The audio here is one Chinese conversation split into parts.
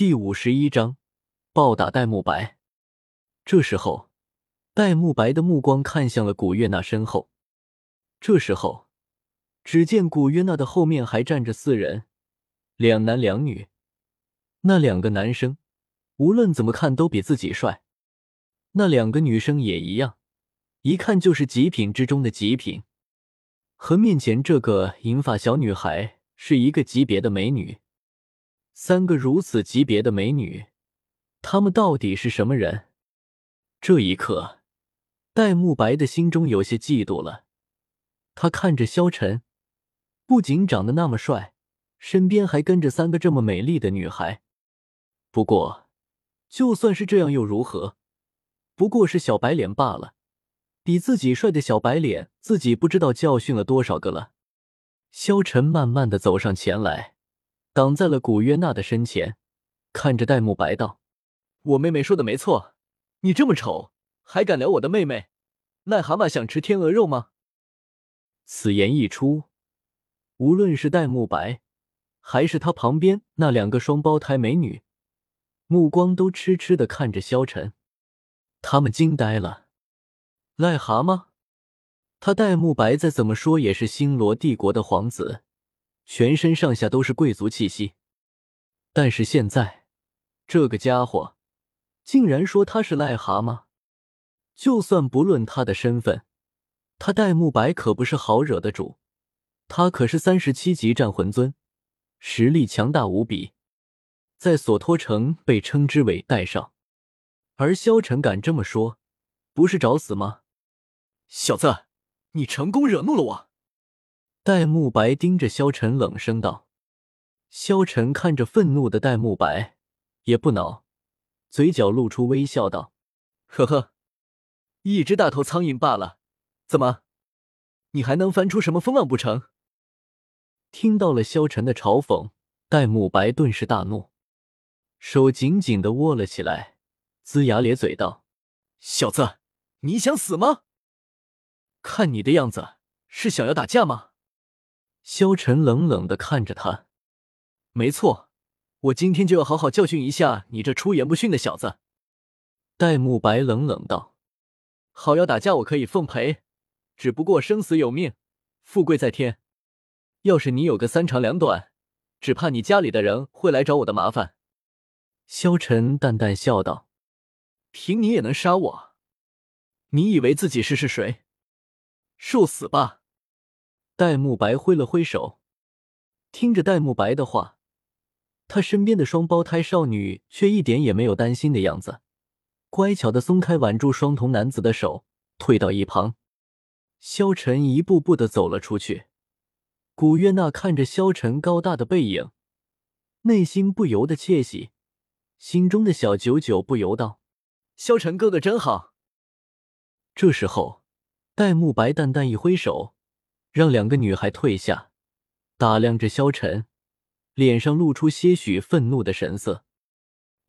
第五十一章暴打戴沐白。这时候，戴沐白的目光看向了古月娜身后。这时候，只见古月娜的后面还站着四人，两男两女。那两个男生，无论怎么看都比自己帅；那两个女生也一样，一看就是极品之中的极品，和面前这个银发小女孩是一个级别的美女。三个如此级别的美女，她们到底是什么人？这一刻，戴沐白的心中有些嫉妒了。他看着萧晨，不仅长得那么帅，身边还跟着三个这么美丽的女孩。不过，就算是这样又如何？不过是小白脸罢了。比自己帅的小白脸，自己不知道教训了多少个了。萧晨慢慢的走上前来。挡在了古月娜的身前，看着戴沐白道：“我妹妹说的没错，你这么丑，还敢撩我的妹妹？癞蛤蟆想吃天鹅肉吗？”此言一出，无论是戴沐白，还是他旁边那两个双胞胎美女，目光都痴痴的看着萧晨，他们惊呆了。癞蛤蟆，他戴沐白再怎么说也是星罗帝国的皇子。全身上下都是贵族气息，但是现在这个家伙竟然说他是癞蛤蟆。就算不论他的身份，他戴沐白可不是好惹的主。他可是三十七级战魂尊，实力强大无比，在索托城被称之为戴上。而萧晨敢这么说，不是找死吗？小子，你成功惹怒了我。戴沐白盯着萧晨，冷声道：“萧晨看着愤怒的戴沐白，也不恼，嘴角露出微笑道：‘呵呵，一只大头苍蝇罢了，怎么，你还能翻出什么风浪不成？’”听到了萧晨的嘲讽，戴沐白顿时大怒，手紧紧的握了起来，龇牙咧嘴道：“小子，你想死吗？看你的样子，是想要打架吗？”萧晨冷冷的看着他，没错，我今天就要好好教训一下你这出言不逊的小子。戴沐白冷冷道：“好要打架，我可以奉陪，只不过生死有命，富贵在天。要是你有个三长两短，只怕你家里的人会来找我的麻烦。”萧晨淡淡笑道：“凭你也能杀我？你以为自己是是谁？受死吧！”戴沐白挥了挥手，听着戴沐白的话，他身边的双胞胎少女却一点也没有担心的样子，乖巧的松开挽住双瞳男子的手，退到一旁。萧晨一步步的走了出去。古月娜看着萧晨高大的背影，内心不由得窃喜，心中的小九九不由道：“萧晨哥哥真好。”这时候，戴沐白淡淡一挥手。让两个女孩退下，打量着萧晨，脸上露出些许愤怒的神色。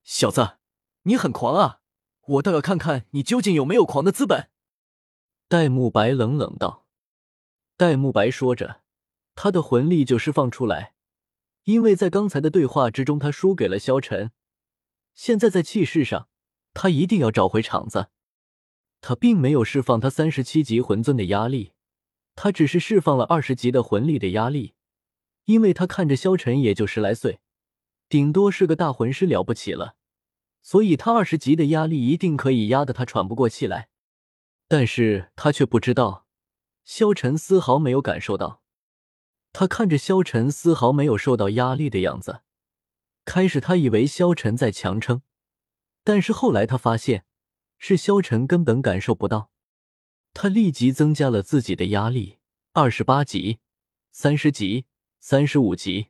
小子，你很狂啊！我倒要看看你究竟有没有狂的资本。戴沐白冷冷道。戴沐白说着，他的魂力就释放出来，因为在刚才的对话之中，他输给了萧晨。现在在气势上，他一定要找回场子。他并没有释放他三十七级魂尊的压力。他只是释放了二十级的魂力的压力，因为他看着萧晨也就十来岁，顶多是个大魂师了不起了，所以他二十级的压力一定可以压得他喘不过气来。但是他却不知道，萧晨丝毫没有感受到。他看着萧晨丝毫没有受到压力的样子，开始他以为萧晨在强撑，但是后来他发现，是萧晨根本感受不到。他立即增加了自己的压力，二十八级、三十级、三十五级、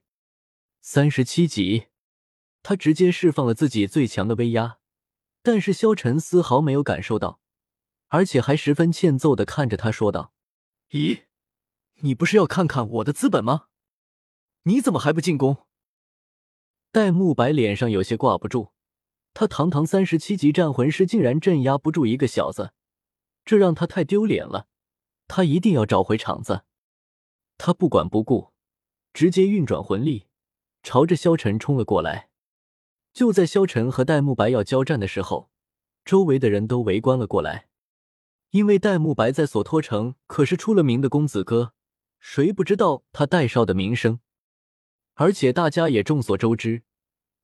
三十七级，他直接释放了自己最强的威压，但是萧晨丝毫没有感受到，而且还十分欠揍的看着他说道：“咦，你不是要看看我的资本吗？你怎么还不进攻？”戴沐白脸上有些挂不住，他堂堂三十七级战魂师，竟然镇压不住一个小子。这让他太丢脸了，他一定要找回场子。他不管不顾，直接运转魂力，朝着萧晨冲了过来。就在萧晨和戴沐白要交战的时候，周围的人都围观了过来。因为戴沐白在索托城可是出了名的公子哥，谁不知道他戴少的名声？而且大家也众所周知，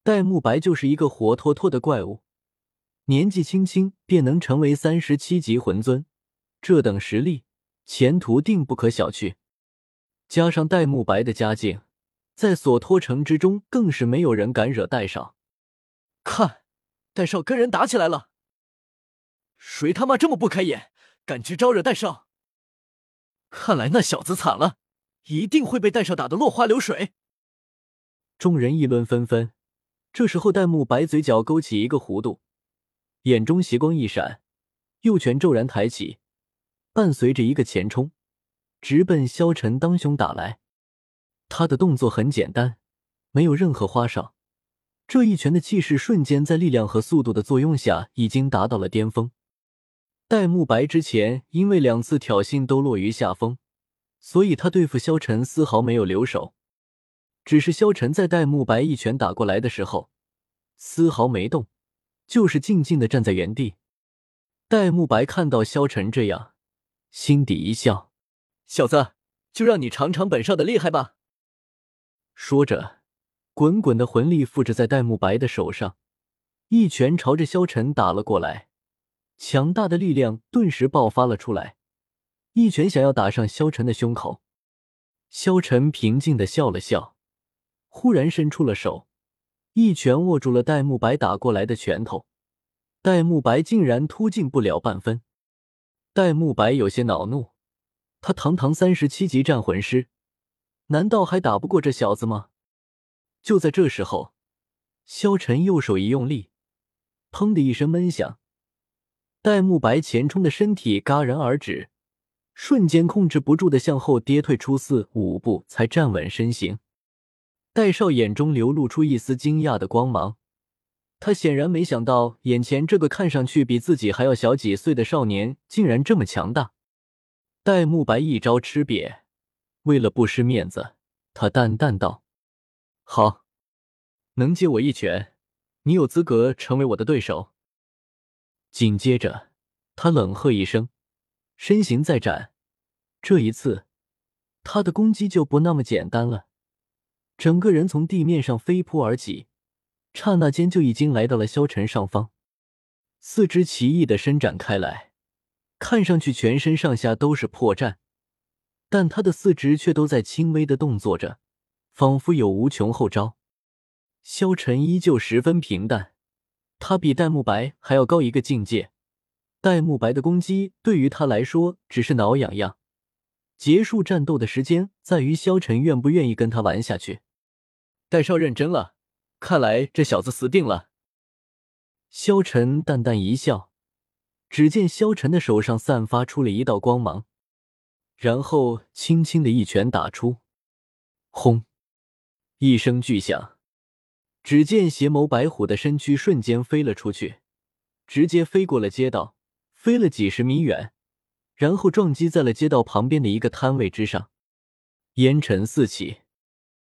戴沐白就是一个活脱脱的怪物，年纪轻轻便能成为三十七级魂尊，这等实力，前途定不可小觑。加上戴沐白的家境，在索托城之中更是没有人敢惹戴少。看，戴少跟人打起来了，谁他妈这么不开眼？敢去招惹戴少，看来那小子惨了，一定会被戴少打得落花流水。众人议论纷纷。这时候，戴沐白嘴角勾起一个弧度，眼中邪光一闪，右拳骤然抬起，伴随着一个前冲，直奔萧晨当胸打来。他的动作很简单，没有任何花哨，这一拳的气势瞬间在力量和速度的作用下，已经达到了巅峰。戴沐白之前因为两次挑衅都落于下风，所以他对付萧晨丝毫没有留手。只是萧晨在戴沐白一拳打过来的时候，丝毫没动，就是静静的站在原地。戴沐白看到萧晨这样，心底一笑：“小子，就让你尝尝本少的厉害吧。”说着，滚滚的魂力附着在戴沐白的手上，一拳朝着萧晨打了过来。强大的力量顿时爆发了出来，一拳想要打上萧晨的胸口。萧晨平静的笑了笑，忽然伸出了手，一拳握住了戴沐白打过来的拳头。戴沐白竟然突进不了半分。戴沐白有些恼怒，他堂堂三十七级战魂师，难道还打不过这小子吗？就在这时候，萧晨右手一用力，砰的一声闷响。戴沐白前冲的身体戛然而止，瞬间控制不住的向后跌退出四五步，才站稳身形。戴少眼中流露出一丝惊讶的光芒，他显然没想到眼前这个看上去比自己还要小几岁的少年竟然这么强大。戴沐白一招吃瘪，为了不失面子，他淡淡道：“好，能接我一拳，你有资格成为我的对手。”紧接着，他冷喝一声，身形再展，这一次，他的攻击就不那么简单了。整个人从地面上飞扑而起，刹那间就已经来到了萧晨上方，四肢奇异的伸展开来，看上去全身上下都是破绽，但他的四肢却都在轻微的动作着，仿佛有无穷后招。萧晨依旧十分平淡。他比戴沐白还要高一个境界，戴沐白的攻击对于他来说只是挠痒痒，结束战斗的时间在于萧晨愿不愿意跟他玩下去。戴少认真了，看来这小子死定了。萧晨淡淡一笑，只见萧晨的手上散发出了一道光芒，然后轻轻的一拳打出，轰，一声巨响。只见邪眸白虎的身躯瞬间飞了出去，直接飞过了街道，飞了几十米远，然后撞击在了街道旁边的一个摊位之上，烟尘四起。